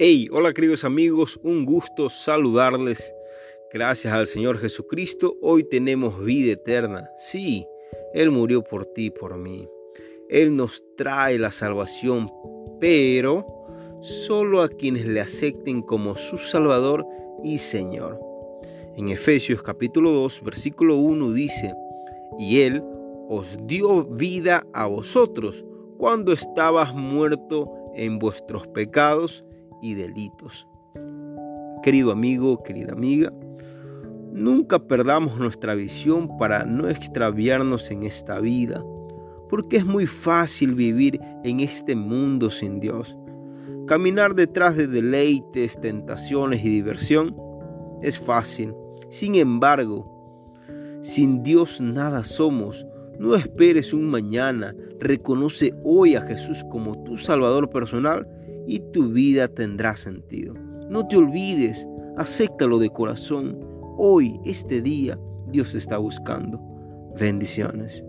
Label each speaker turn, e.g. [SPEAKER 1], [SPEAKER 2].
[SPEAKER 1] Hey, hola queridos amigos, un gusto saludarles. Gracias al Señor Jesucristo, hoy tenemos vida eterna. Sí, Él murió por ti por mí. Él nos trae la salvación, pero solo a quienes le acepten como su Salvador y Señor. En Efesios capítulo 2, versículo 1 dice, y Él os dio vida a vosotros cuando estabas muerto en vuestros pecados y delitos. Querido amigo, querida amiga, nunca perdamos nuestra visión para no extraviarnos en esta vida, porque es muy fácil vivir en este mundo sin Dios. Caminar detrás de deleites, tentaciones y diversión es fácil. Sin embargo, sin Dios nada somos. No esperes un mañana. Reconoce hoy a Jesús como tu Salvador personal y tu vida tendrá sentido. No te olvides, acéptalo de corazón. Hoy, este día, Dios te está buscando. Bendiciones.